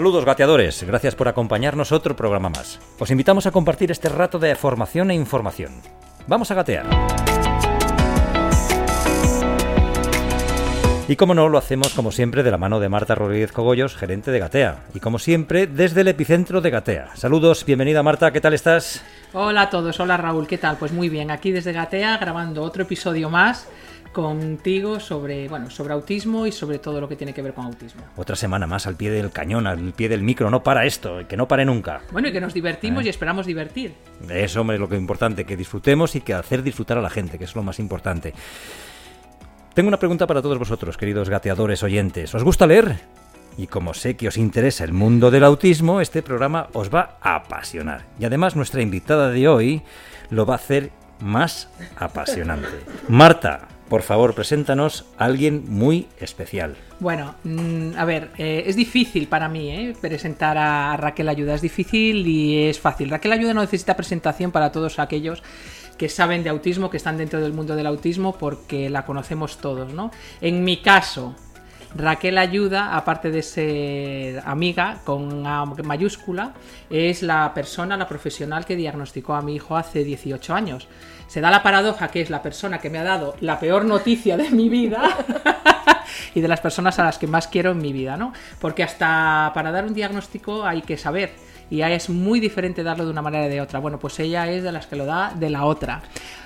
Saludos gateadores, gracias por acompañarnos otro programa más. Os invitamos a compartir este rato de formación e información. Vamos a gatear. Y como no, lo hacemos como siempre de la mano de Marta Rodríguez Cogollos, gerente de Gatea. Y como siempre, desde el epicentro de Gatea. Saludos, bienvenida Marta, ¿qué tal estás? Hola a todos, hola Raúl, ¿qué tal? Pues muy bien, aquí desde Gatea grabando otro episodio más contigo sobre, bueno, sobre autismo y sobre todo lo que tiene que ver con autismo. Otra semana más al pie del cañón, al pie del micro, no para esto, que no pare nunca. Bueno, y que nos divertimos ¿Eh? y esperamos divertir. Eso, hombre, es lo que es importante, que disfrutemos y que hacer disfrutar a la gente, que es lo más importante. Tengo una pregunta para todos vosotros, queridos gateadores oyentes. ¿Os gusta leer? Y como sé que os interesa el mundo del autismo, este programa os va a apasionar. Y además nuestra invitada de hoy lo va a hacer más apasionante. Marta, por favor, preséntanos a alguien muy especial. Bueno, mm, a ver, eh, es difícil para mí eh, presentar a Raquel Ayuda. Es difícil y es fácil. Raquel Ayuda no necesita presentación para todos aquellos que saben de autismo, que están dentro del mundo del autismo, porque la conocemos todos, ¿no? En mi caso, Raquel Ayuda, aparte de ser amiga con mayúscula, es la persona, la profesional que diagnosticó a mi hijo hace 18 años. Se da la paradoja que es la persona que me ha dado la peor noticia de mi vida y de las personas a las que más quiero en mi vida, ¿no? Porque hasta para dar un diagnóstico hay que saber y es muy diferente darlo de una manera de otra. Bueno, pues ella es de las que lo da de la otra.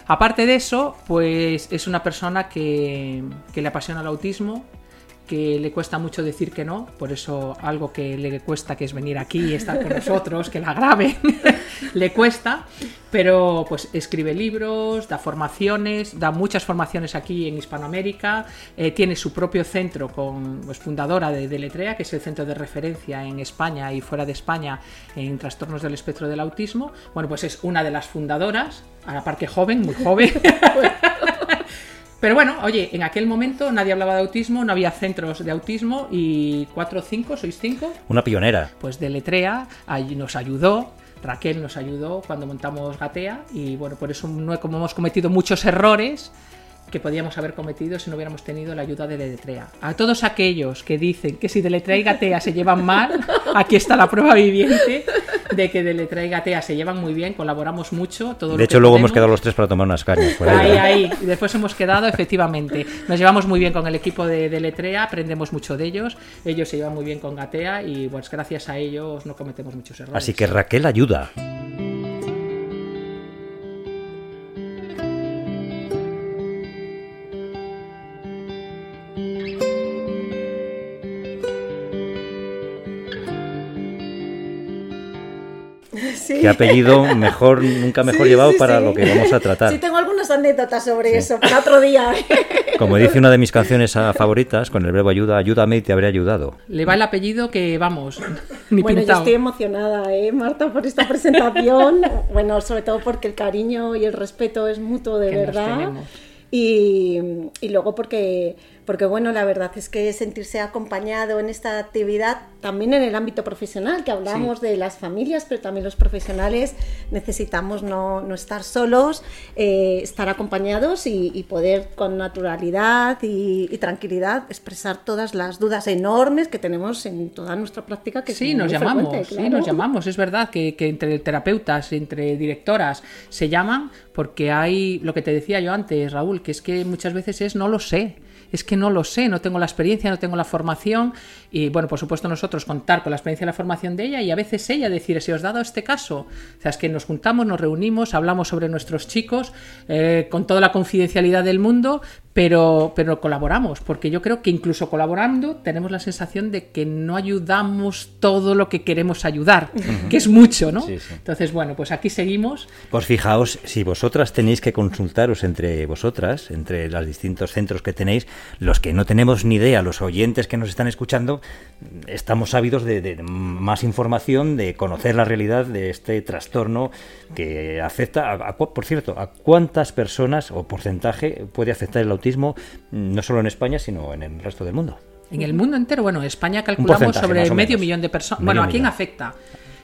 Aparte de eso, pues es una persona que, que le apasiona el autismo, que le cuesta mucho decir que no, por eso algo que le cuesta que es venir aquí y estar con nosotros, que la grabe, le cuesta, pero pues escribe libros, da formaciones, da muchas formaciones aquí en Hispanoamérica, eh, tiene su propio centro con pues, fundadora de Deletrea, que es el centro de referencia en España y fuera de España en trastornos del espectro del autismo. Bueno, pues es una de las fundadoras, a la par que joven, muy joven. Pero bueno, oye, en aquel momento nadie hablaba de autismo, no había centros de autismo y cuatro o cinco, sois cinco. Una pionera. Pues de Letrea nos ayudó, Raquel nos ayudó cuando montamos Gatea y bueno, por eso no como hemos cometido muchos errores que podíamos haber cometido si no hubiéramos tenido la ayuda de Deletrea. A todos aquellos que dicen que si Deletrea y Gatea se llevan mal, aquí está la prueba viviente de que Deletrea y Gatea se llevan muy bien, colaboramos mucho. Todo de lo hecho, que luego podemos. hemos quedado los tres para tomar unas cañas. por ahí. Ahí, ahí. Y después hemos quedado, efectivamente. Nos llevamos muy bien con el equipo de, de Letrea, aprendemos mucho de ellos. Ellos se llevan muy bien con Gatea y pues gracias a ellos no cometemos muchos errores. Así que Raquel ayuda. Sí. Qué apellido mejor, nunca mejor Sí, llevado sí, para sí. lo que vamos a tratar. Sí, tengo algunas anécdotas sobre eso para otro día. Como dice una de mis canciones favoritas, con el verbo ayuda, ayúdame y te habré ayudado. Le va el apellido que, vamos, ni bueno, yo estoy emocionada, ¿eh, Marta, por esta presentación. bueno, sobre todo porque el cariño y el respeto es mutuo de Que verdad. y luego porque, porque, bueno, la verdad es que sentirse acompañado en esta actividad, también en el ámbito profesional, que hablamos de las familias, pero también los profesionales necesitamos no, no estar solos, eh, estar acompañados y, y poder con naturalidad y, y tranquilidad expresar todas las dudas enormes que tenemos en toda nuestra práctica. Que Sí, nos llamamos, sí, nos llamamos. Es verdad que, que entre terapeutas, entre directoras, se llaman porque hay, lo que te decía yo antes, Raúl, que es que muchas veces es no lo sé. Es que no lo sé, no tengo la experiencia, no tengo la formación. Y bueno, por supuesto nosotros contar con la experiencia y la formación de ella y a veces ella decir, si os dado este caso, o sea, es que nos juntamos, nos reunimos, hablamos sobre nuestros chicos eh, con toda la confidencialidad del mundo, pero, pero colaboramos, porque yo creo que incluso colaborando tenemos la sensación de que no ayudamos todo lo que queremos ayudar, que es mucho, ¿no? Sí, sí. Entonces, bueno, pues aquí seguimos. Pues fijaos, si vosotras tenéis que consultaros entre vosotras, entre los distintos centros que tenéis, los que no tenemos ni idea, los oyentes que nos están escuchando, estamos ávidos de, de más información, de conocer la realidad de este trastorno que afecta, a, por cierto, a cuántas personas o porcentaje puede afectar el autismo, no solo en España, sino en el resto del mundo. En el mundo entero, bueno, en España calculamos sobre medio millón de personas. Bueno, ¿a quién afecta?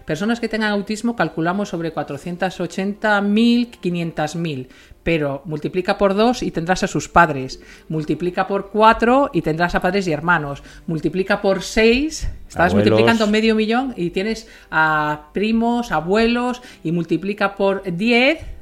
Personas que tengan autismo calculamos sobre 480.000, 500.000, pero multiplica por 2 y tendrás a sus padres, multiplica por 4 y tendrás a padres y hermanos, multiplica por 6, estás multiplicando medio millón y tienes a primos, abuelos y multiplica por 10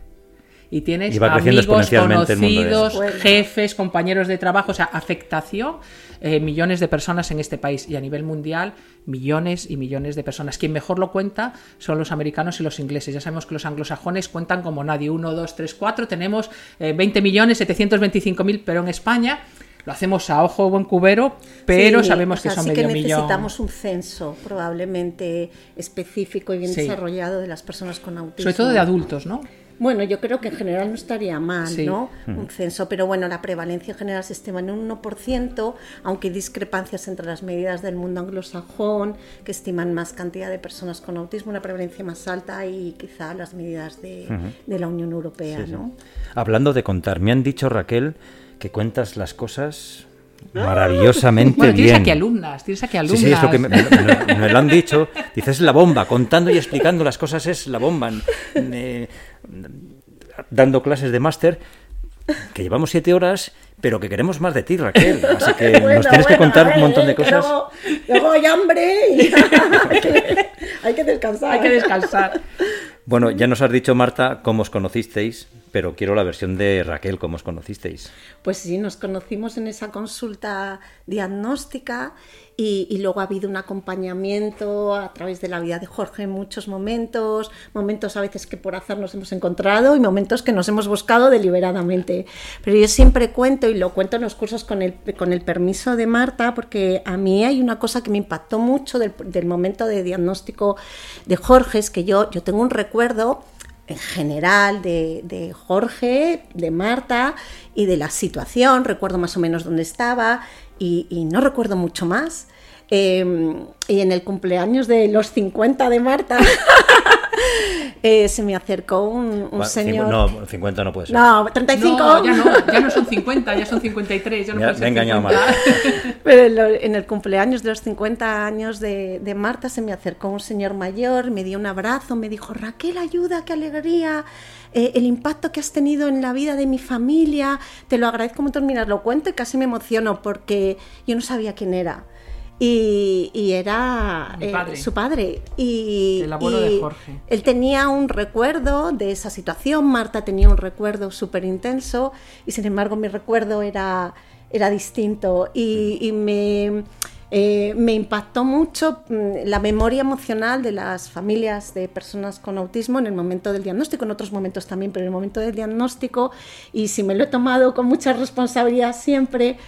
y tienes amigos, conocidos, jefes, compañeros de trabajo, o sea, afectación eh, millones de personas en este país y a nivel mundial millones y millones de personas. Quien mejor lo cuenta son los americanos y los ingleses. Ya sabemos que los anglosajones cuentan como nadie. 1, 2, 3, 4. Tenemos 20 eh, millones, 725 mil, pero en España lo hacemos a ojo buen cubero, pero sabemos que son sí medio que necesitamos un censo probablemente específico y bien desarrollado de las personas con autismo. Sobre todo de adultos, ¿no? Bueno, yo creo que en general no estaría mal, ¿no? Un censo, pero bueno, la prevalencia en general se estima en un 1%, aunque hay discrepancias entre las medidas del mundo anglosajón, que estiman más cantidad de personas con autismo, una prevalencia más alta, y quizá las medidas de, la Unión Europea, ¿no? Hablando de contar, me han dicho, Raquel, que cuentas las cosas maravillosamente bueno, tienes aquí alumnas, tienes aquí alumnas. Sí, sí, es lo que me, lo han dicho. Dices la bomba, contando y explicando las cosas es la bomba. dando clases de máster, que llevamos siete horas, pero que queremos más de ti, Raquel. Así que nos tienes que contar un montón de cosas. Luego, hay hambre y hay que descansar. Hay que descansar. Bueno, ya nos has dicho, Marta, cómo os conocisteis, pero quiero la versión de Raquel, cómo os conocisteis. Pues sí, nos conocimos en esa consulta diagnóstica y, luego ha habido un acompañamiento a través de la vida de Jorge en muchos momentos, momentos a veces que por hacer nos hemos encontrado y momentos que nos hemos buscado deliberadamente. Pero yo siempre cuento, y lo cuento en los cursos con el, con el permiso de Marta, porque a mí hay una cosa que me impactó mucho del, momento de diagnóstico de Jorge, es que yo, yo tengo un recuerdo en general de, de, Jorge, de Marta y de la situación, recuerdo más o menos dónde estaba y, no recuerdo mucho más. Em, y en el cumpleaños de los 50 de Marta eh, se me acercó un, señor. No, 50 no puede ser. No, 35. No, ya no, ya no son 50, ya son 53. Ya no me he engañado mal. Pero en el cumpleaños de los 50 años de, de, Marta se me acercó un señor mayor, me dio un abrazo, me dijo: Raquel, ayuda, qué alegría. Eh, el impacto que has tenido en la vida de mi familia, te lo agradezco mucho, mira, lo cuento y casi me emociono porque yo no sabía quién era. Y, era eh, su padre. Y, el abuelo de Jorge. Él tenía un recuerdo de esa situación, Marta tenía un recuerdo súper intenso y sin embargo mi recuerdo era, era distinto y me eh, me impactó mucho mm, la memoria emocional de las familias de personas con autismo en el momento del diagnóstico, en otros momentos también, pero en el momento del diagnóstico, y si me lo he tomado con mucha responsabilidad siempre,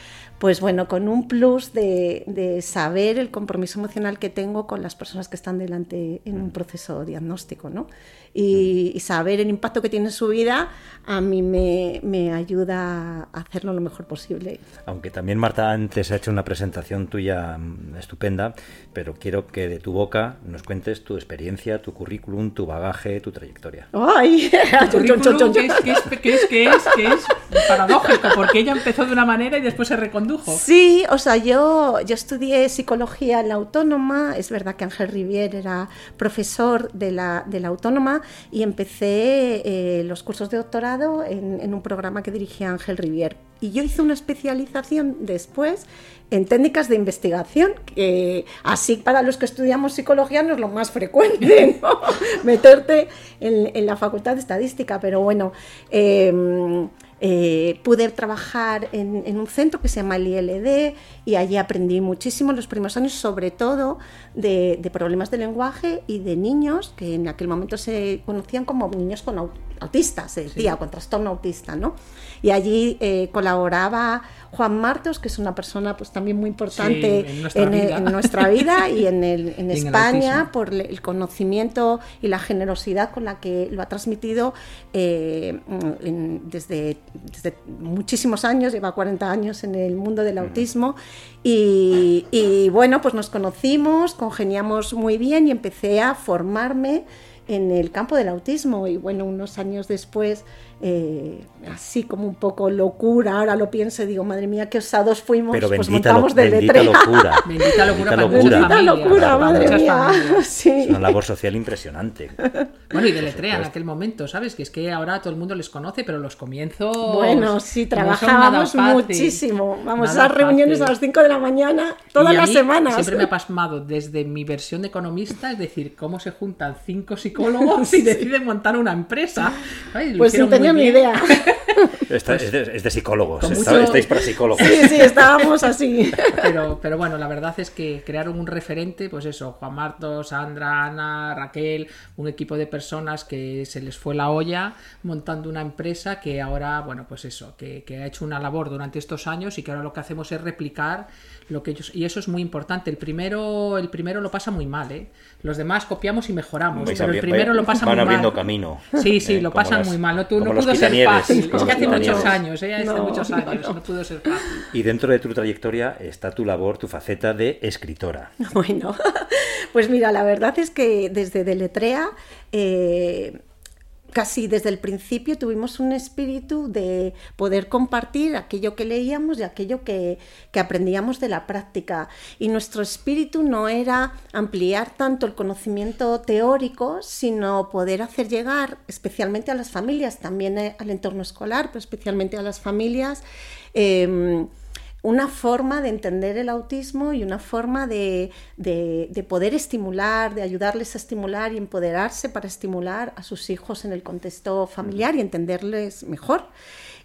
pues bueno, con un plus de, de, saber el compromiso emocional que tengo con las personas que están delante en un proceso diagnóstico, ¿no? y, saber el impacto que tiene en su vida a mí me, me, ayuda a hacerlo lo mejor posible. Aunque también Marta antes ha hecho una presentación tuya mm, estupenda, pero quiero que de tu boca nos cuentes tu experiencia, tu currículum, tu bagaje, tu trayectoria. ¡Ay! currículum que es, que es, que es, que es, paradójico, porque ella empezó de una manera y después se recondujo. Sí, o sea, yo, yo estudié psicología en la Autónoma, es verdad que Ángel Rivier era profesor de la, de la Autónoma, y empecé eh, los cursos de doctorado en, un programa que dirigía Ángel Rivier. Y yo hice una especialización después en técnicas de investigación, que así para los que estudiamos psicología no es lo más frecuente, meterte en, la facultad de estadística, pero bueno. Em, eh, pude trabajar en, un centro que se llama el ILD y allí aprendí muchísimo los primeros años, sobre todo de, problemas de lenguaje y de niños que en aquel momento se conocían como niños con autista, se decía, con trastorno autista, ¿no? Y allí eh, colaboraba Juan Martos, que es una persona pues también muy importante en nuestra en, el- vida. en nuestra vida y en, el- en Y el España autismo. por el conocimiento y la generosidad con la que lo ha transmitido eh, mm, desde, desde muchísimos años, lleva 40 años en el mundo del autismo y, y, bueno, pues nos conocimos, congeniamos muy bien y empecé a formarme en el campo del autismo y bueno, unos años después, eh, así como un poco locura, ahora lo pienso y digo, madre mía, qué osados fuimos, Pero pues bendita, lo- montamos de bendita letrera. locura. Bendita locura para locura. Bendita familias, locura, para madre mía. familias. Sí. Es una labor social impresionante. Bueno, y de Letrea en aquel momento, ¿sabes? Que es que ahora todo el mundo les conoce, pero los comienzos. Bueno, sí, no trabajábamos fácil. muchísimo. Vamos Nada a las reuniones fácil. a las 5 de la mañana, todas Y a las mí semanas. Siempre me ha pasmado desde mi versión de economista, es decir, cómo se juntan cinco psicólogos y deciden montar una empresa. Ay, Pues ni bien. idea. Esta- es, de, es de psicólogos. Con Está- mucho- Estáis para psicólogos. Sí, sí, estábamos así. Pero, pero bueno, la verdad es que crearon un referente, pues eso, Juan Martos, Sandra, Ana, Raquel, un equipo de personas que se les fue la olla montando una empresa que ahora, bueno, pues eso, que, que ha hecho una labor durante estos años y que ahora lo que hacemos es replicar lo que ellos. Y eso es muy importante. El primero, el primero lo pasa muy mal, ¿eh? Los demás copiamos y mejoramos, Vais pero el primero lo pasa van muy abriendo mal. camino. Sí, sí, Eh, lo pasan las- muy mal. No, tu- no los pudo ser fácil. Es que hace muchos años, ¿eh? Hace No. muchos años. No pudo ser fácil. Y dentro de tu trayectoria está tu labor, tu faceta de escritora. Bueno, pues mira, la verdad es que desde Deletrea, eh, casi desde el principio tuvimos un espíritu de poder compartir aquello que leíamos y aquello que, que aprendíamos de la práctica. Y nuestro espíritu no era ampliar tanto el conocimiento teórico, sino poder hacer llegar, especialmente a las familias, también eh, al entorno escolar, pero especialmente a las familias, eh, una forma de entender el autismo y una forma de, de- de poder estimular, de ayudarles a estimular y empoderarse para estimular a sus hijos en el contexto familiar y entenderles mejor.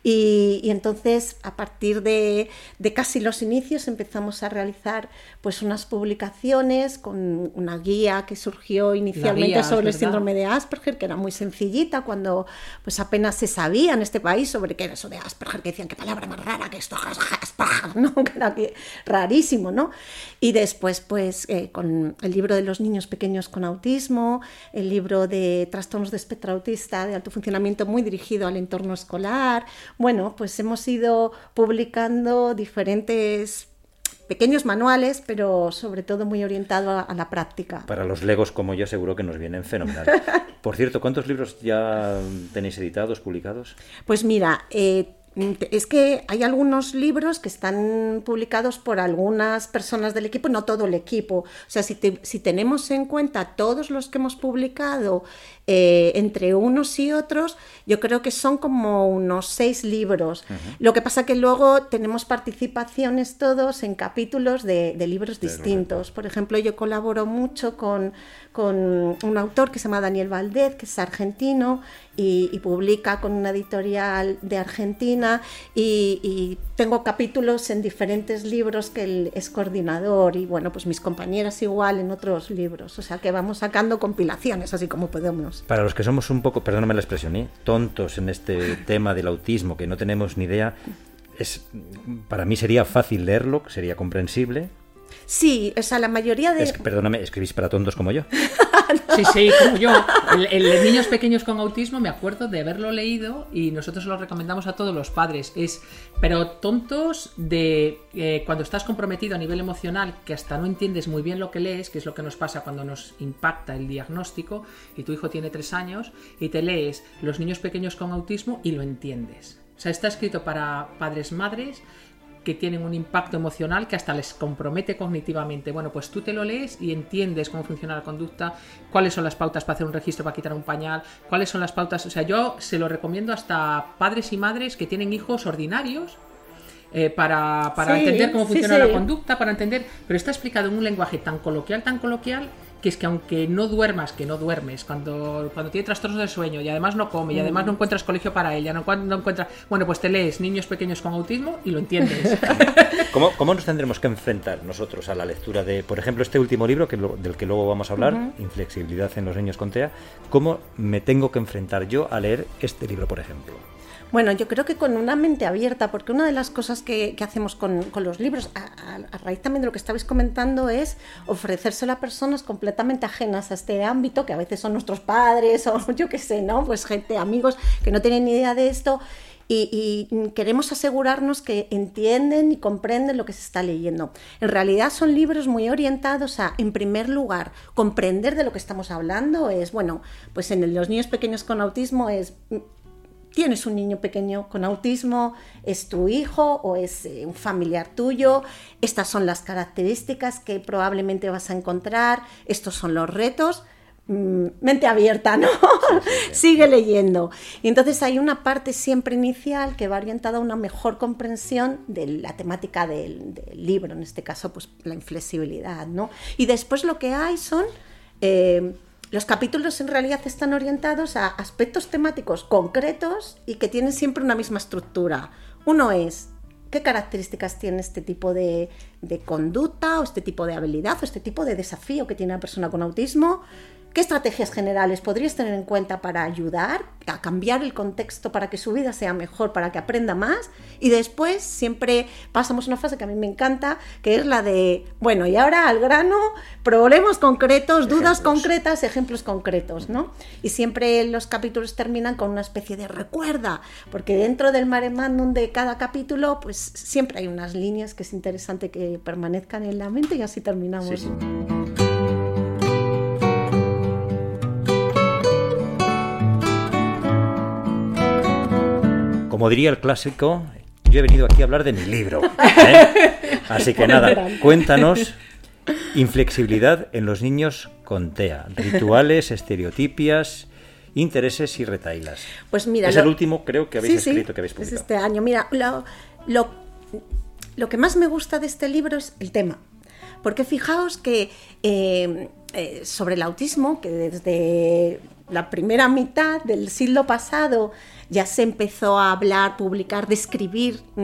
Y, y entonces, a partir de, de casi los inicios, empezamos a realizar pues unas publicaciones con una guía que surgió inicialmente guía, sobre el síndrome de Asperger, que era muy sencillita cuando pues apenas se sabía en este país sobre qué era eso de Asperger, que decían qué palabra más rara que esto, Asperger, ¿no? Que era que- rarísimo, ¿no? Y después, pues, eh, con el libro de los niños pequeños con autismo, el libro de trastornos de espectro autista de alto funcionamiento muy dirigido al entorno escolar. Bueno, pues hemos ido publicando diferentes pequeños manuales, pero sobre todo muy orientado a, a la práctica. Para los legos como yo seguro que nos vienen fenomenal. Por cierto, ¿cuántos libros ya tenéis editados, publicados? Pues mira, eh, es que hay algunos libros que están publicados por algunas personas del equipo, no todo el equipo. O sea, si, te- si tenemos en cuenta todos los que hemos publicado eh, entre unos y otros, yo creo que son como unos seis libros. Lo que pasa que luego tenemos participaciones todos en capítulos de, de libros distintos. Por ejemplo, yo colaboro mucho con, con un autor que se llama Daniel Valdez, que es argentino y, y publica con una editorial de Argentina y, y tengo capítulos en diferentes libros que él es coordinador y bueno, pues mis compañeras igual en otros libros. O sea que vamos sacando compilaciones así como podemos. Para los que somos un poco, perdóname la expresión, ¿eh? tontos en este tema del autismo, que no tenemos ni idea, es, para mí sería fácil leerlo, sería comprensible. Sí, o sea, la mayoría de... Es- perdóname, escribís para tontos como yo. Sí, sí, como yo. El, de niños pequeños con autismo me acuerdo de haberlo leído y nosotros lo recomendamos a todos los padres. Es, pero tontos de eh, cuando estás comprometido a nivel emocional, que hasta no entiendes muy bien lo que lees, que es lo que nos pasa cuando nos impacta el diagnóstico y tu hijo tiene tres años y te lees los niños pequeños con autismo y lo entiendes. O sea, está escrito para padres, madres que tienen un impacto emocional que hasta les compromete cognitivamente. Bueno, pues tú te lo lees y entiendes cómo funciona la conducta, cuáles son las pautas para hacer un registro para quitar un pañal, cuáles son las pautas. O sea, yo se lo recomiendo hasta padres y madres que tienen hijos ordinarios. eh, para, para Sí, entender cómo sí, funciona sí. la conducta, para entender, pero está explicado en un lenguaje tan coloquial, tan coloquial, que es que aunque no duermas, que no duermes, cuando, cuando tiene trastornos de sueño y además no come y además no Mm. encuentras colegio para ella, no, no encuentras... Bueno, pues te lees Niños Pequeños con Autismo y lo entiendes. ¿Cómo, cómo nos tendremos que enfrentar nosotros a la lectura de, por ejemplo, este último libro que del que luego vamos a hablar, Inflexibilidad en los niños con TEA? ¿Cómo me tengo que enfrentar yo a leer este libro, por ejemplo? Bueno, yo creo que con una mente abierta, porque una de las cosas que, hacemos con, los libros, a, raíz también de lo que estabais comentando, es ofrecérselo a personas completamente ajenas a este ámbito, que a veces son nuestros padres o yo qué sé, ¿no? Pues gente, amigos que no tienen ni idea de esto. Y, y queremos asegurarnos que entienden y comprenden lo que se está leyendo. En realidad son libros muy orientados a, en primer lugar, comprender de lo que estamos hablando. Es, bueno, pues en los niños pequeños con autismo es tienes un niño pequeño con autismo, es tu hijo o es eh, un familiar tuyo, estas son las características que probablemente vas a encontrar, estos son los retos. Mm, Mente abierta, ¿no? Sigue leyendo. Y entonces hay una parte siempre inicial que va orientada a una mejor comprensión de la temática del, del libro, en este caso, pues la inflexibilidad, ¿no? Y después lo que hay son eh, los capítulos en realidad están orientados a aspectos temáticos concretos y que tienen siempre una misma estructura. Uno es qué características tiene este tipo de, conducta o este tipo de habilidad o este tipo de desafío que tiene una persona con autismo. ¿Qué estrategias generales podrías tener en cuenta para ayudar a cambiar el contexto para que su vida sea mejor, para que aprenda más? Y después siempre pasamos una fase que a mí me encanta, que es la de, bueno, y ahora al grano, problemas concretos, dudas concretas, ejemplos concretos, ¿no? Y siempre los capítulos terminan con una especie de recuerda, porque dentro del mare magnum de cada capítulo, pues siempre hay unas líneas que es interesante que permanezcan en la mente y así terminamos. Sí, Como diría el clásico, yo he venido aquí a hablar de mi libro. ¿eh? Así que nada, cuéntanos inflexibilidad en los niños con TEA, rituales, estereotipias, intereses y retailas. Pues mira, es lo- el último creo que habéis Sí, sí, escrito, que habéis Es publicado. este año. Mira, lo, lo, lo que más me gusta de este libro es el tema. Porque fijaos que eh, eh, sobre el autismo, que desde la primera mitad del siglo pasado ya se empezó a hablar, publicar, describir mm,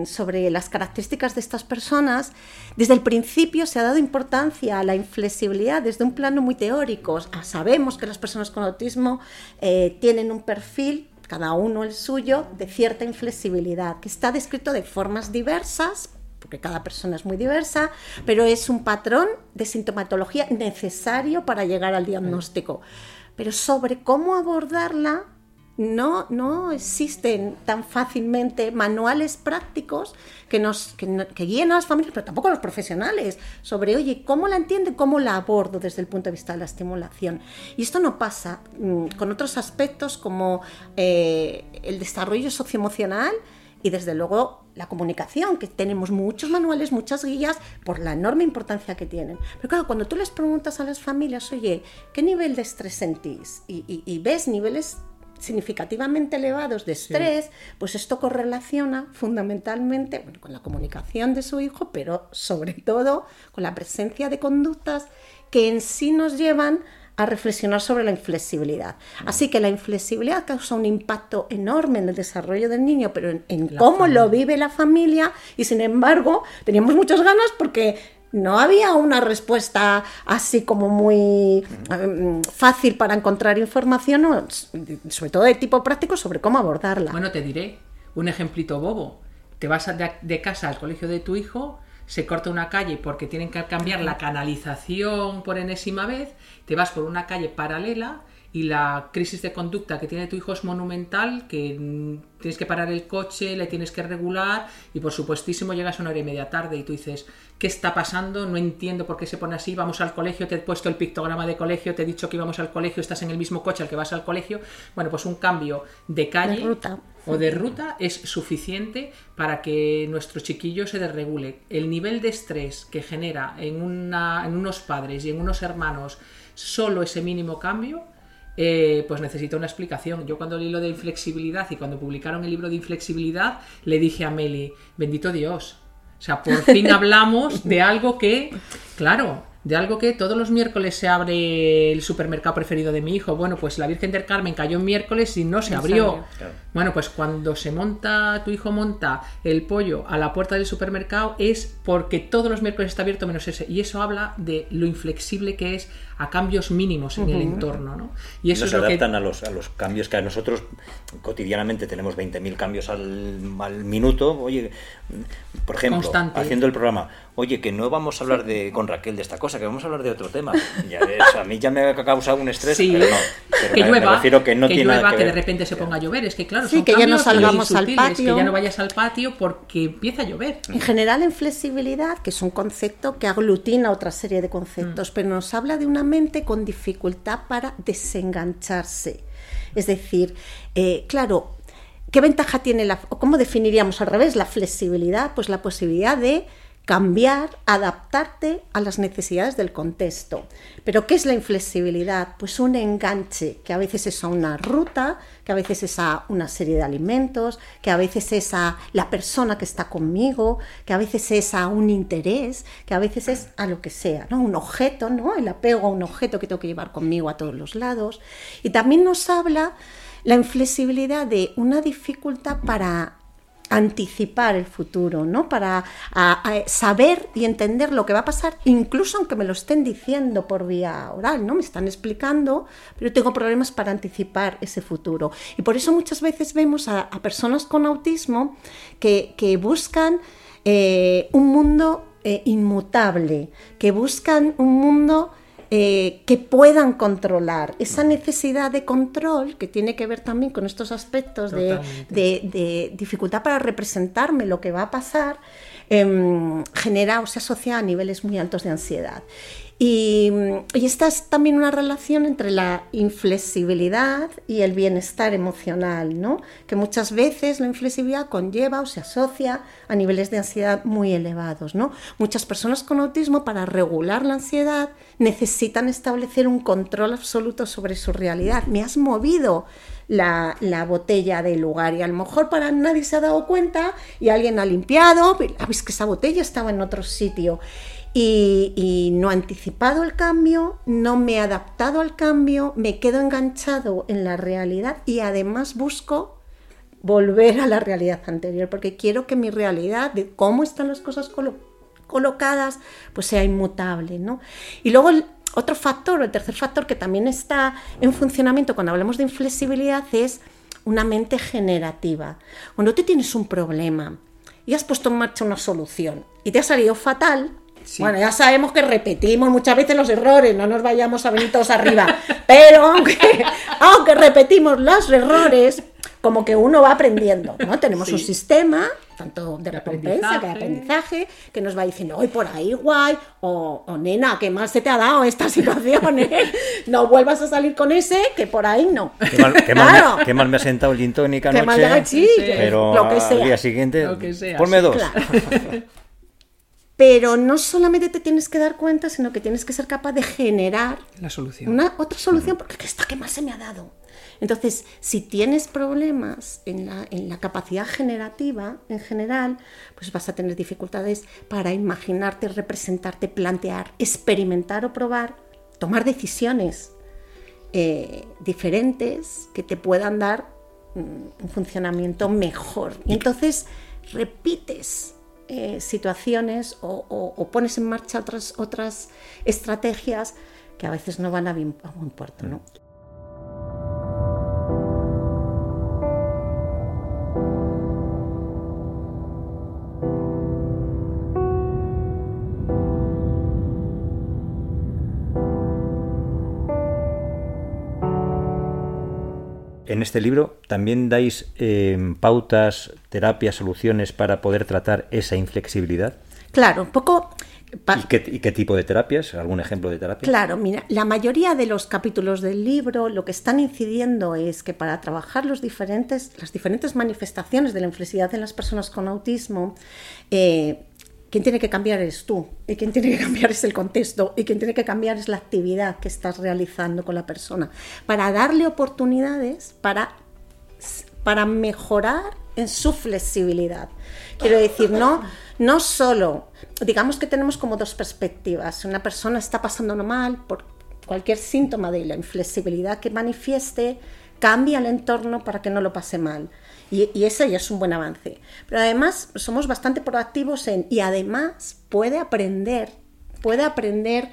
mm, sobre las características de estas personas, desde el principio se ha dado importancia a la inflexibilidad desde un plano muy teórico. Ah, Sabemos que las personas con autismo eh, tienen un perfil cada uno el suyo, de cierta inflexibilidad, que está descrito de formas diversas, porque cada persona es muy diversa, pero es un patrón de sintomatología necesario para llegar al diagnóstico. Pero sobre cómo abordarla, no, no existen tan fácilmente manuales prácticos que, nos, guíen a las familias, pero tampoco a los profesionales, sobre, oye, ¿cómo la entiendo? ¿Cómo la abordo desde el punto de vista de la estimulación? Y esto no pasa mm, con otros aspectos como eh, el desarrollo socioemocional y desde luego la comunicación, que tenemos muchos manuales, muchas guías, por la enorme importancia que tienen. Pero claro, cuando tú les preguntas a las familias, oye, ¿qué nivel de estrés sentís? Y, y- y ves niveles significativamente elevados de estrés, pues esto correlaciona fundamentalmente bueno, con la comunicación de su hijo, pero sobre todo con la presencia de conductas que en sí nos llevan a reflexionar sobre la inflexibilidad. Así que la inflexibilidad causa un impacto enorme en el desarrollo del niño, pero en, cómo familia. lo vive la familia y sin embargo teníamos muchas ganas porque no había una respuesta así como muy eh, fácil para encontrar información, sobre todo de tipo práctico, sobre cómo abordarla. Bueno, te diré un ejemplito bobo. Te vas de casa al colegio de tu hijo, se corta una calle porque tienen que cambiar la canalización por enésima vez, te vas por una calle paralela y la crisis de conducta que tiene tu hijo es monumental, que mm, tienes que parar el coche, le tienes que regular y por supuestísimo llegas una hora y media tarde y tú dices, ¿qué está pasando? No entiendo por qué se pone así, vamos al colegio, te he puesto el pictograma de colegio, te he dicho que íbamos al colegio, estás en el mismo coche al que vas al colegio. Bueno, pues un cambio de calle De ruta. o de ruta es suficiente para que nuestro chiquillo se desregule. El nivel de estrés que genera en, una, en unos padres y en unos hermanos solo ese mínimo cambio, eh, pues necesita una explicación. Yo cuando leí lo de inflexibilidad y cuando publicaron el libro de inflexibilidad, le dije a Meli, bendito Dios. O sea, por fin hablamos de algo que, claro, de algo que todos los miércoles se abre el supermercado preferido de mi hijo. Bueno, pues la Virgen del Carmen cayó en miércoles y no se abrió. Bueno, pues cuando se monta, tu hijo monta el pollo a la puerta del supermercado es porque todos los miércoles está abierto menos ese. Y eso habla de lo inflexible que es a cambios mínimos en el entorno. ¿no? Y eso se adaptan a, los, a los cambios que a nosotros cotidianamente tenemos 20.000 cambios al, al, minuto. Oye, por ejemplo, haciendo el programa, oye, que no vamos a hablar de con Raquel de esta cosa, que vamos a hablar de otro tema. Ya a mí ya me ha causado un estrés, pero no. que llueva, que no tiene llueva, que, de repente se ponga a llover. Es que claro, sí, que ya no salgamos al patio. Que ya no vayas al patio porque empieza a llover. En general, en flexibilidad, que es un concepto que aglutina otra serie de conceptos, mm. pero nos habla de una con dificultad para desengancharse. Es decir, eh, claro, ¿qué ventaja tiene la, o cómo definiríamos al revés la flexibilidad? Pues la posibilidad de cambiar, adaptarte a las necesidades del contexto. Pero ¿qué es la inflexibilidad? Pues un enganche, que a veces es a una ruta, que a veces es a una serie de alimentos, que a veces es a la persona que está conmigo, que a veces es a un interés, que a veces es a lo que sea, ¿no? Un objeto, ¿no? El apego a un objeto que tengo que llevar conmigo a todos los lados. Y también nos habla la inflexibilidad de una dificultad para anticipar el futuro, ¿no? Para saber y entender lo que va a pasar, incluso aunque me lo estén diciendo por vía oral, ¿no? Me están explicando, pero tengo problemas para anticipar ese futuro. Y por eso muchas veces vemos a, personas con autismo que, buscan eh, un mundo eh, inmutable, que buscan un mundo eh, que puedan controlar. Esa necesidad de control, que tiene que ver también con estos aspectos de, dificultad para representarme lo que va a pasar, em, genera o se asocia a niveles muy altos de ansiedad. Y, esta es también una relación entre la inflexibilidad y el bienestar emocional, ¿no? que muchas veces la inflexibilidad conlleva o se asocia a niveles de ansiedad muy elevados. ¿no? Muchas personas con autismo para regular la ansiedad necesitan establecer un control absoluto sobre su realidad. Me has movido la, la, botella del lugar y a lo mejor para nadie se ha dado cuenta y alguien ha limpiado, ¿veis que esa botella estaba en otro sitio? y, no he anticipado el cambio, no me he adaptado al cambio, me quedo enganchado en la realidad y además busco volver a la realidad anterior, porque quiero que mi realidad de cómo están las cosas colocadas, pues sea inmutable, ¿no? Y luego otro factor, el tercer factor que también está en funcionamiento cuando hablamos de inflexibilidad es una mente generativa. Cuando tú tienes un problema y has puesto en marcha una solución y te ha salido fatal, bueno, ya sabemos que repetimos muchas veces los errores, no nos vayamos a venir todos arriba, pero aunque, aunque repetimos los errores, como que uno va aprendiendo, ¿no? Tenemos un sistema, tanto de recompensa que de aprendizaje, que nos va diciendo, hoy por ahí guay, o, nena, ¿qué más se te ha dado esta situación? Eh? No vuelvas a salir con ese, que por ahí no. Qué mal, qué mal, me, ha sentado el gin tonic anoche, sí, pero lo que sea. al día siguiente, ponme dos. Pero no solamente te tienes que dar cuenta, sino que tienes que ser capaz de generar la solución. Una otra solución, porque esta que más se me ha dado. Entonces, si tienes problemas en la, capacidad generativa en general, pues vas a tener dificultades para imaginarte, representarte, plantear, experimentar o probar, tomar decisiones eh, diferentes que te puedan dar mm, un funcionamiento mejor. Y entonces repites eh, situaciones o, pones en marcha otras, otras estrategias que a veces no van a, bien, a buen puerto. ¿no? En este libro también dais eh, pautas, terapias, soluciones para poder tratar esa inflexibilidad. Claro, un poco... ¿Y qué, tipo de terapias? ¿Algún ejemplo de terapia? Claro, mira, la mayoría de los capítulos del libro lo que están incidiendo es que para trabajar los diferentes, las diferentes manifestaciones de la inflexibilidad en las personas con autismo, eh, quien tiene que cambiar es tú, y quien tiene que cambiar es el contexto, y quien tiene que cambiar es la actividad que estás realizando con la persona, para darle oportunidades para, para mejorar en su flexibilidad. Quiero decir, no, no solo, digamos que tenemos como dos perspectivas. Una persona está pasando mal por cualquier síntoma de la inflexibilidad que manifieste, cambia el entorno para que no lo pase mal. Y, y, ese ya es un buen avance. Pero además somos bastante proactivos en, y además puede aprender, puede aprender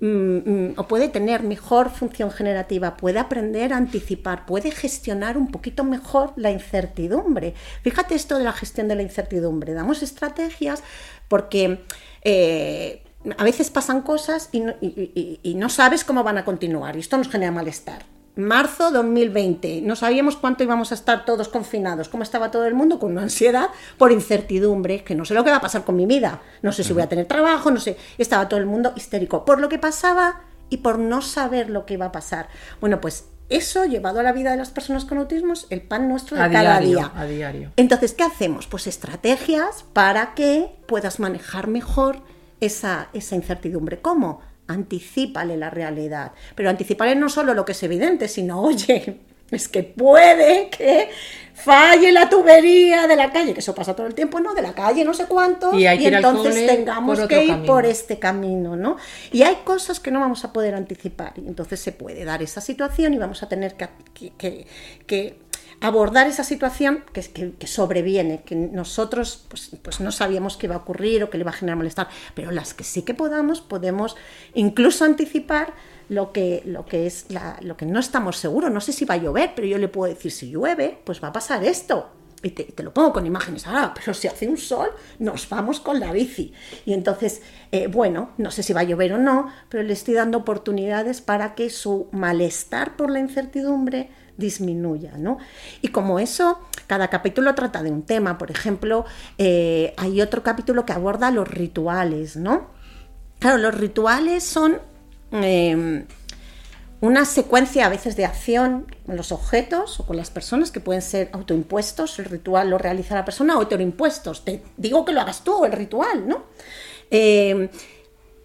mm, mm, o puede tener mejor función generativa, puede aprender a anticipar, puede gestionar un poquito mejor la incertidumbre. Fíjate esto de la gestión de la incertidumbre. Damos estrategias porque... Eh, a veces pasan cosas y no, y, y no sabes cómo van a continuar y esto nos genera malestar marzo 2020. No sabíamos cuánto íbamos a estar todos confinados, cómo estaba todo el mundo con una ansiedad por incertidumbre, que no sé lo que va a pasar con mi vida, no sé si voy a tener trabajo, no sé, estaba todo el mundo histérico por lo que pasaba y por no saber lo que iba a pasar. Bueno, pues eso llevado a la vida de las personas con autismo es el pan nuestro de A cada diario, día. a diario. Entonces, ¿qué hacemos? Pues estrategias para que puedas manejar mejor esa, esa incertidumbre. ¿Cómo? Anticípale la realidad. Pero anticipale no solo lo que es evidente, sino, oye, es que puede que falle la tubería de la calle, que eso pasa todo el tiempo, ¿no? De la calle no sé cuánto, Y entonces tengamos que ir camino. por este camino, ¿no? Y hay cosas que no vamos a poder anticipar, y entonces se puede dar esa situación y vamos a tener que, que- que- que abordar esa situación que, que- que sobreviene, que nosotros pues, pues no sabíamos que iba a ocurrir o que le iba a generar malestar, pero las que sí que podamos, podemos incluso anticipar lo que, lo que es lo que no estamos seguros. No sé si va a llover, pero yo le puedo decir, si llueve, pues va a pasar esto. Y te, te lo pongo con imágenes, ah, pero si hace un sol, nos vamos con la bici. Y entonces, eh, bueno, no sé si va a llover o no, pero le estoy dando oportunidades para que su malestar por la incertidumbre disminuya, ¿no? Y como eso, cada capítulo trata de un tema. Por ejemplo, eh, hay otro capítulo que aborda los rituales, ¿no? Claro, los rituales son eh, una secuencia a veces de acción con los objetos o con las personas que pueden ser autoimpuestos, el ritual lo realiza la persona, o heteroimpuestos. Te digo que lo hagas tú, el ritual, ¿no? Eh,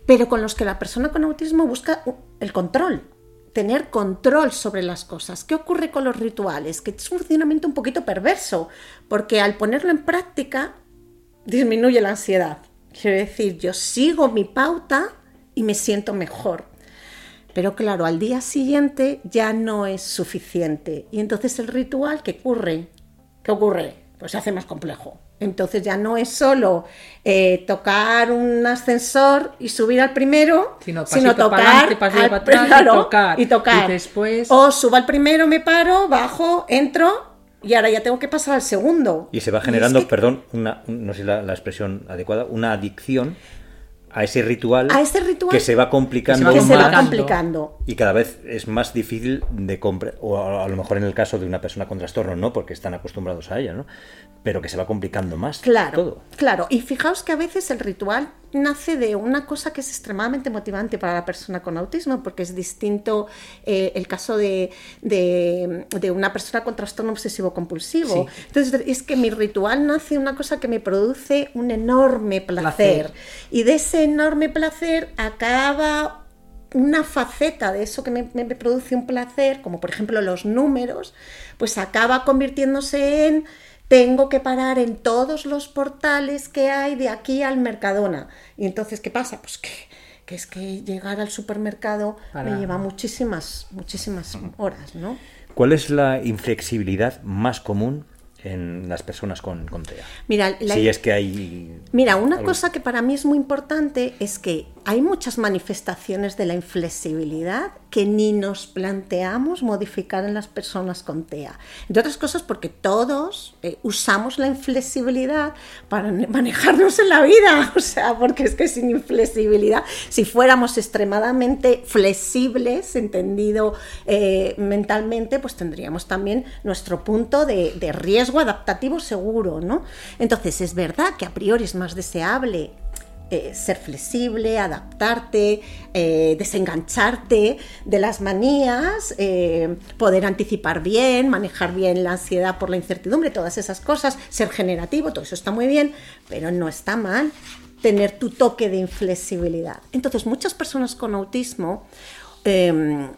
pero con los que la persona con autismo busca el control, tener control sobre las cosas. ¿Qué ocurre con los rituales? Que es un funcionamiento un poquito perverso, porque al ponerlo en práctica disminuye la ansiedad. Quiero decir, yo sigo mi pauta y me siento mejor. Pero claro, al día siguiente ya no es suficiente. Y entonces el ritual, ¿qué ocurre? ¿Qué ocurre? Pues se hace más complejo. Entonces ya no es solo eh, tocar un ascensor y subir al primero, Sino tocar pa'lante, pasito al- para atrás y tocar. y tocar. Y después- O subo al primero, me paro, bajo, entro y ahora ya tengo que pasar al segundo. Y se va es generando, que- perdón, una, un- no sé la, la expresión adecuada, una adicción a ese ritual, A ese ritual que se va complicando que se va más complicando. y cada vez es más difícil de compre o a, a lo mejor en el caso de una persona con trastorno no, porque están acostumbrados a ella, ¿no? Pero que se va complicando más Claro, todo. claro. Y fijaos que a veces el ritual nace de una cosa que es extremadamente motivante para la persona con autismo, porque es distinto eh, el caso de, de- de una persona con trastorno obsesivo compulsivo. Sí. Entonces es que mi ritual nace de una cosa que me produce un enorme placer. Placer. Y de ese enorme placer acaba una faceta de eso que me, me produce un placer, como por ejemplo los números, pues acaba convirtiéndose en tengo que parar en todos los portales que hay de aquí al Mercadona. Y entonces, ¿qué pasa? Pues que, que es que llegar al supermercado Para- me lleva muchísimas, muchísimas horas, ¿no? ¿Cuál es la inflexibilidad más común en las personas con, con TEA? Mira, la- Si es que hay... Mira, una cosa que para mí es muy importante es que hay muchas manifestaciones de la inflexibilidad que ni nos planteamos modificar en las personas con TEA. Entre otras cosas porque todos eh, usamos la inflexibilidad para ne- manejarnos en la vida. O sea, porque es que sin inflexibilidad, si fuéramos extremadamente flexibles, entendido eh, mentalmente, pues tendríamos también nuestro punto de, de riesgo adaptativo seguro, ¿no? Entonces, es verdad que a priori es más deseable eh, ser flexible, adaptarte, eh, desengancharte de las manías, eh, poder anticipar bien, manejar bien la ansiedad por la incertidumbre, todas esas cosas, ser generativo, todo eso está muy bien, pero no está mal tener tu toque de inflexibilidad. Entonces, muchas personas con autismo eh,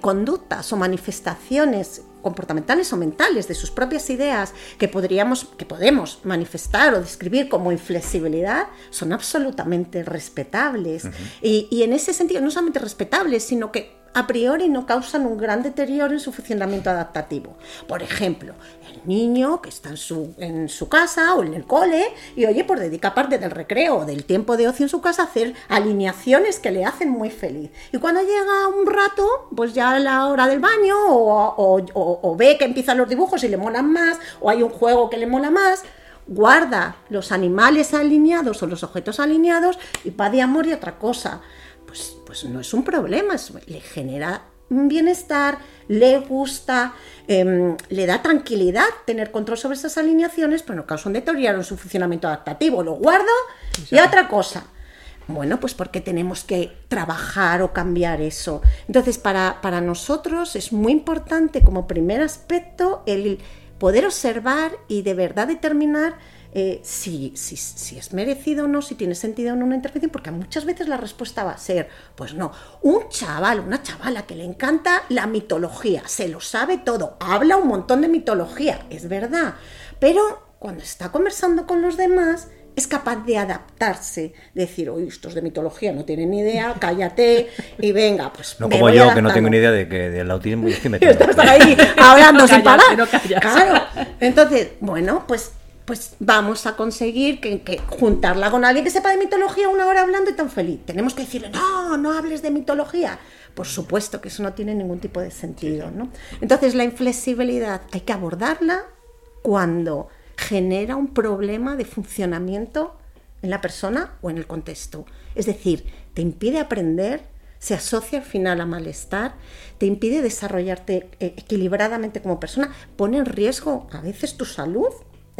conductas o manifestaciones comportamentales o mentales de sus propias ideas que podríamos que podemos manifestar o describir como inflexibilidad son absolutamente respetables. Y, y en ese sentido no solamente respetables sino que a priori no causan un gran deterioro en su funcionamiento adaptativo. Por ejemplo, el niño que está en su, casa o en el cole y oye, pues dedica parte del recreo o del tiempo de ocio en su casa a hacer alineaciones que le hacen muy feliz. Y cuando llega un rato, pues ya a la hora del baño o, o, o ve que empiezan los dibujos y le molan más o hay un juego que le mola más, guarda los animales alineados o los objetos alineados y va de amor y otra cosa pues, pues no es un problema, le genera un bienestar, le gusta, em, le da tranquilidad tener control sobre esas alineaciones, pero no causa un deterioro en su funcionamiento adaptativo. Lo guardo y otra cosa. Bueno, pues porque tenemos que trabajar o cambiar eso. Entonces, para, para nosotros es muy importante como primer aspecto el poder observar y de verdad determinar eh, si, si, si, es merecido o no, si tiene sentido o no una intervención, porque muchas veces la respuesta va a ser, pues no, un chaval, una chavala que le encanta la mitología, se lo sabe todo, habla un montón de mitología, es verdad, pero cuando está conversando con los demás, es capaz de adaptarse, decir, oye, estos de mitología no tienen ni idea, cállate y venga, pues. No como yo, que no tengo ni idea de que del autismo y estoy metiendo. Estás ahí hablando sin parar. claro. Entonces, bueno, pues pues vamos a conseguir que, juntarla con alguien que sepa de mitología una hora hablando y tan feliz. Tenemos que decirle, no, no hables de mitología. Por supuesto que eso no tiene ningún tipo de sentido. ¿no? Entonces la inflexibilidad hay que abordarla cuando genera un problema de funcionamiento en la persona o en el contexto. Es decir, te impide aprender, se asocia al final a malestar, te impide desarrollarte eh, equilibradamente como persona, pone en riesgo a veces tu salud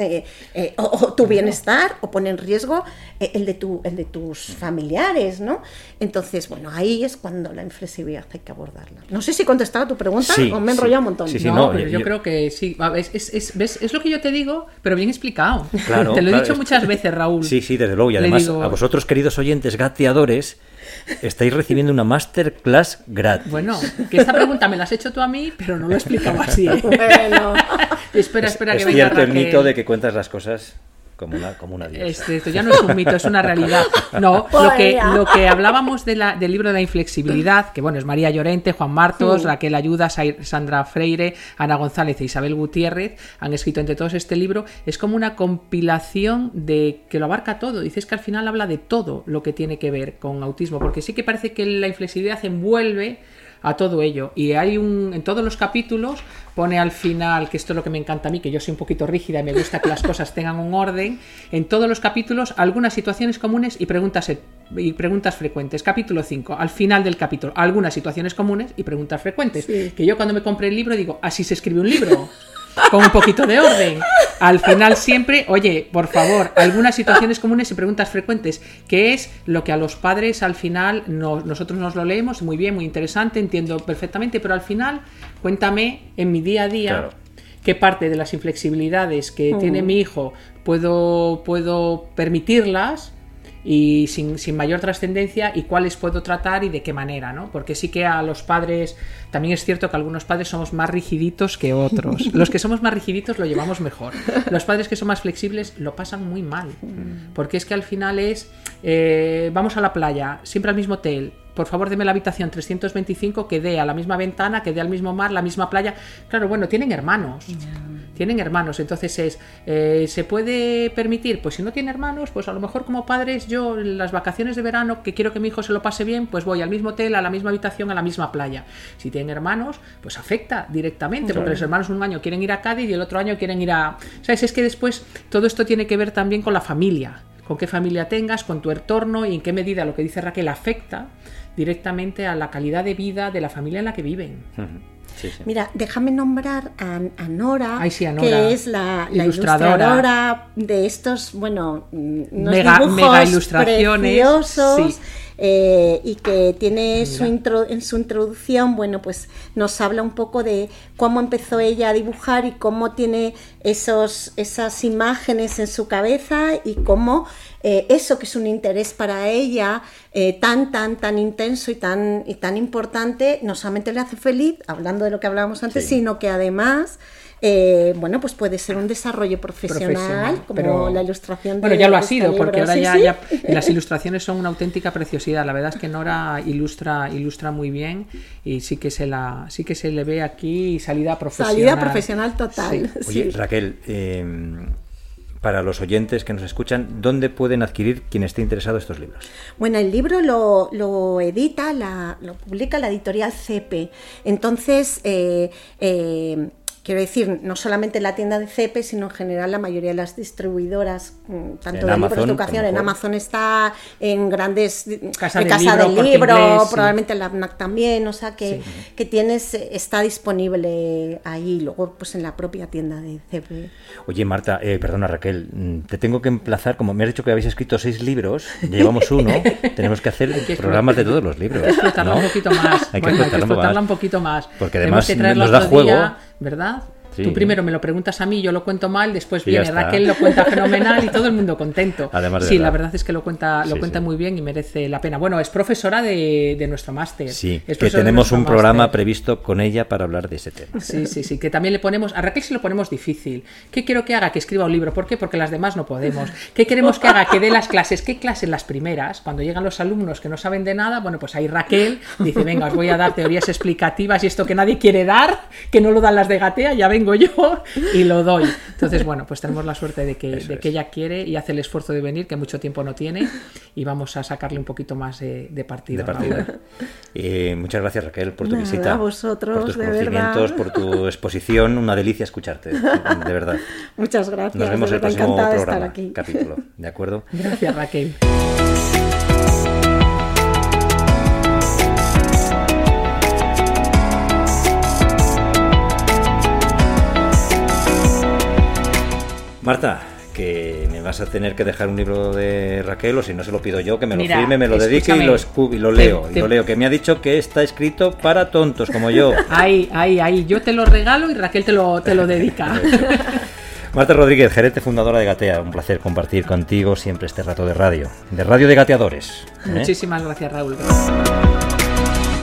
eh, eh, o, tu bienestar o pone en riesgo eh, el, de tu, el de tus familiares, ¿no? Entonces, bueno, ahí es cuando la inflexibilidad hay que abordarla. No sé si he contestado a tu pregunta o me he enrollado un montón. no, pero yo, creo que sí. Es, es, ¿ves? es, lo que yo te digo, pero bien explicado. te lo he dicho muchas veces, Raúl. Sí, sí, desde luego. Y además, a vosotros, queridos oyentes gateadores, estáis recibiendo una masterclass gratis. Bueno, que esta pregunta me la has hecho tú a mí, pero no lo he explicado así. Bueno. espera, espera, es, que es cierto el mito de que cuentas las cosas como una, como una diosa. Este, esto ya no es un mito, es una realidad. No, lo que, lo que hablábamos de la, del libro de la inflexibilidad, que bueno, es María Llorente, Juan Martos, Raquel Ayuda, Sandra Freire, Ana González e Isabel Gutiérrez han escrito entre todos este libro, es como una compilación de que lo abarca todo. Dices que al final habla de todo lo que tiene que ver con autismo, porque sí que parece que la inflexibilidad envuelve a todo ello. Y hay un, en todos los capítulos pone al final, que esto es lo que me encanta a mí, que yo soy un poquito rígida y me gusta que las cosas tengan un orden, en todos los capítulos algunas situaciones comunes y preguntas, y preguntas frecuentes. Capítulo 5, al final del capítulo, algunas situaciones comunes y preguntas frecuentes. Que yo cuando me compré el libro digo, así se escribe un libro con un poquito de orden. Al final siempre, oye, por favor, algunas situaciones comunes y preguntas frecuentes, que es lo que a los padres al final nosotros nos lo leemos, muy bien, muy interesante, entiendo perfectamente, pero al final cuéntame en mi día a día qué parte de las inflexibilidades que tiene mi hijo puedo, puedo permitirlas y sin, sin mayor trascendencia y cuáles puedo tratar y de qué manera, ¿no? Porque sí que a los padres, también es cierto que algunos padres somos más rigiditos que otros. Los que somos más rigiditos lo llevamos mejor. Los padres que son más flexibles lo pasan muy mal. Porque es que al final es, eh, vamos a la playa, siempre al mismo hotel, por favor deme la habitación 325 que dé a la misma ventana, que dé al mismo mar, la misma playa. Claro, bueno, tienen hermanos. Tienen hermanos, entonces es, eh, ¿se puede permitir? Pues si no tiene hermanos, pues a lo mejor como padres yo en las vacaciones de verano que quiero que mi hijo se lo pase bien, pues voy al mismo hotel, a la misma habitación, a la misma playa. Si tienen hermanos, pues afecta directamente, porque los hermanos un año quieren ir a Cádiz y el otro año quieren ir a... ¿Sabes? Es que después todo esto tiene que ver también con la familia, con qué familia tengas, con tu entorno y en qué medida lo que dice Raquel afecta directamente a la calidad de vida de la familia en la que viven. Mira, déjame nombrar a, Nora, que es la, ilustradora. de estos, bueno, mega, mega ilustraciones. Preciosos. eh, y que tiene su intro, en su introducción, bueno, pues nos habla un poco de cómo empezó ella a dibujar y cómo tiene esos, esas imágenes en su cabeza y cómo eh, eso que es un interés para ella eh, tan, tan, tan intenso y tan, y tan importante, no solamente le hace feliz, hablando de lo que hablábamos antes, sino que además eh, bueno, pues puede ser un desarrollo profesional, como la ilustración. bueno, ya lo ha sido, porque ahora ya, las ilustraciones son una auténtica preciosidad. La verdad es que Nora ilustra, ilustra muy bien y sí que se la, sí que se le ve aquí salida profesional. Salida profesional total. Oye, Raquel. Em, para los oyentes que nos escuchan, ¿dónde pueden adquirir quien esté interesado estos libros? Bueno, el libro lo, edita, lo publica la editorial CEPE. Entonces, eh, eh, Quiero decir, no solamente la tienda de CEPE, sino en general la mayoría de las distribuidoras, mm, tanto de libros de educación, en Amazon está, en grandes Casa, del libro, probablemente en la APNAC también, o sea que, que, tienes, está disponible ahí, luego pues en la propia tienda de CEPE. Oye Marta, eh, perdona Raquel, mm, te tengo que emplazar, como me has dicho que habéis escrito seis libros, llevamos uno, tenemos que hacer programas de todos los libros. Hay que explotarla un poquito más. hay que, explotarla, un poquito más. Porque además nos da juego. ¿verdad? Tú primero me lo preguntas a mí, yo lo cuento mal, después viene Raquel, lo cuenta fenomenal y todo el mundo contento. Además sí, la verdad es que lo cuenta, lo cuenta muy bien y merece la pena. Bueno, es profesora de, nuestro máster. Sí, que tenemos un programa previsto con ella para hablar de ese tema. Sí, sí, sí, que también le ponemos, a Raquel se lo ponemos difícil. ¿Qué quiero que haga? Que escriba un libro. ¿Por qué? Porque las demás no podemos. ¿Qué queremos que haga? Que dé las clases. ¿Qué clases las primeras? Cuando llegan los alumnos que no saben de nada, bueno, pues ahí Raquel dice, venga, os voy a dar teorías explicativas y esto que nadie quiere dar, que no lo dan las de Gatea, ya vengo yo y lo doy. Entonces, bueno, pues tenemos la suerte de que, de que ella quiere y hace el esfuerzo de venir, que mucho tiempo no tiene, y vamos a sacarle un poquito más de, de partido. De muchas gracias, Raquel, por tu visita. A vosotros, por tus conocimientos, por tu exposición. Una delicia escucharte, de verdad. Muchas gracias. Nos vemos el próximo programa, capítulo. ¿De acuerdo? Gracias, Raquel. Marta, que me vas a tener que dejar un libro de Raquel o si no se lo pido yo, que me lo firme, me lo dedique y lo, y lo leo. y lo leo, que me ha dicho que está escrito para tontos como yo. Ahí, ahí, ahí. Yo te lo regalo y Raquel te lo, te lo dedica. Marta Rodríguez, gerente fundadora de Gatea, un placer compartir contigo siempre este rato de radio, de radio de gateadores. ¿eh? Muchísimas gracias, Raúl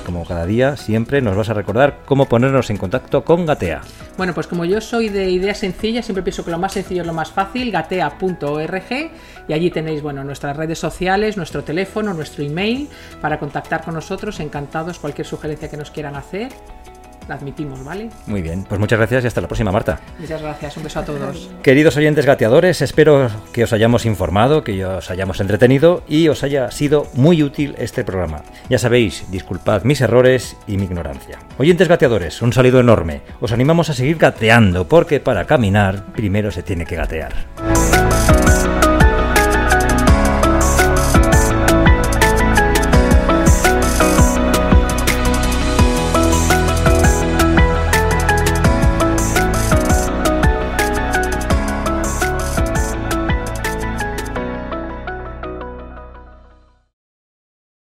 como cada día, siempre nos vas a recordar cómo ponernos en contacto con Gatea. Bueno, pues como yo soy de ideas sencillas, siempre pienso que lo más sencillo es lo más fácil, gatea.org, y allí tenéis, bueno, nuestras redes sociales, nuestro teléfono, nuestro email, para contactar con nosotros, encantados, cualquier sugerencia que nos quieran hacer la admitimos, ¿vale? Muy bien, pues muchas gracias y hasta la próxima, Marta. Muchas gracias, un beso a todos. Queridos oyentes gateadores, espero que os hayamos informado, que os hayamos entretenido y os haya sido muy útil este programa. Ya sabéis, disculpad mis errores y mi ignorancia. Oyentes gateadores, un saludo enorme. Os animamos a seguir gateando porque para caminar primero se tiene que gatear.